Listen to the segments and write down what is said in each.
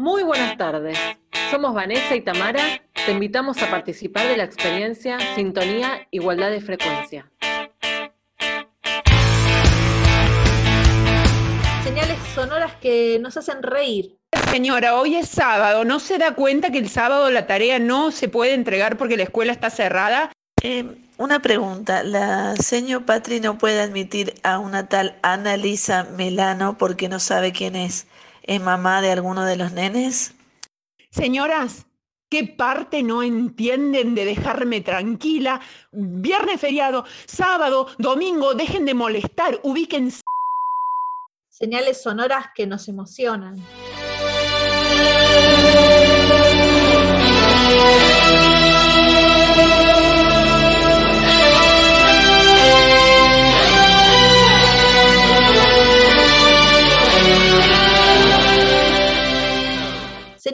Muy buenas tardes. Somos Vanessa y Tamara. Te invitamos a participar de la experiencia Sintonía Igualdad de Frecuencia. Señales sonoras que nos hacen reír. Señora, hoy es sábado. ¿No se da cuenta que el sábado la tarea no se puede entregar porque la escuela está cerrada? Eh, una pregunta. ¿La señor Patri no puede admitir a una tal Ana Lisa Melano porque no sabe quién es? ¿Es mamá de alguno de los nenes? Señoras, ¿qué parte no entienden de dejarme tranquila? Viernes feriado, sábado, domingo, dejen de molestar, ubíquense. Señales sonoras que nos emocionan.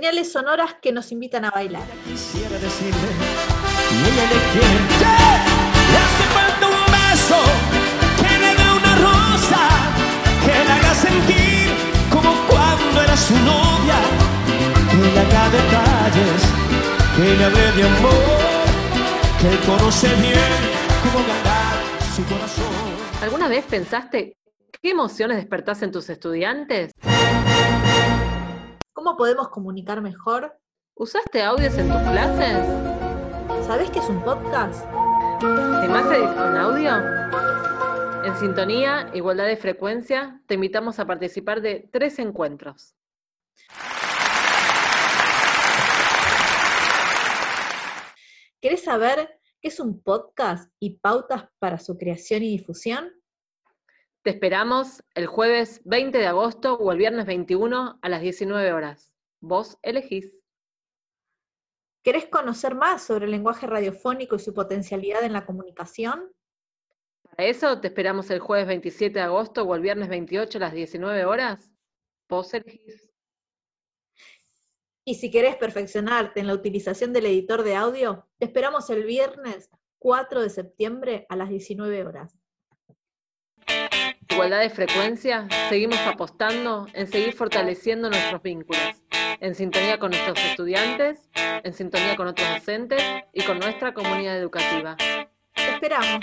Señales sonoras que nos invitan a bailar. Quisiera decirle, y ella le quiere. Le hace falta un beso, que le dé una rosa, que la haga sentir como cuando era su novia, que le haga detalles, que le hable de amor, que él conoce bien cómo ganar su corazón. ¿Alguna vez pensaste qué emociones despertás en tus estudiantes? ¿Cómo podemos comunicar mejor? ¿Usaste audios en tus clases? ¿Sabés qué es un podcast? ¿Te con audio? En Sintonía, Igualdad de Frecuencia, te invitamos a participar de tres encuentros. ¿Querés saber qué es un podcast y pautas para su creación y difusión? Te esperamos el jueves 20 de agosto o el viernes 21 a las 19 horas. Vos elegís. ¿Querés conocer más sobre el lenguaje radiofónico y su potencialidad en la comunicación? Para eso te esperamos el jueves 27 de agosto o el viernes 28 a las 19 horas. Vos elegís. Y si querés perfeccionarte en la utilización del editor de audio, te esperamos el viernes 4 de septiembre a las 19 horas igualdad de frecuencia, seguimos apostando en seguir fortaleciendo nuestros vínculos, en sintonía con nuestros estudiantes, en sintonía con otros docentes y con nuestra comunidad educativa. Esperamos.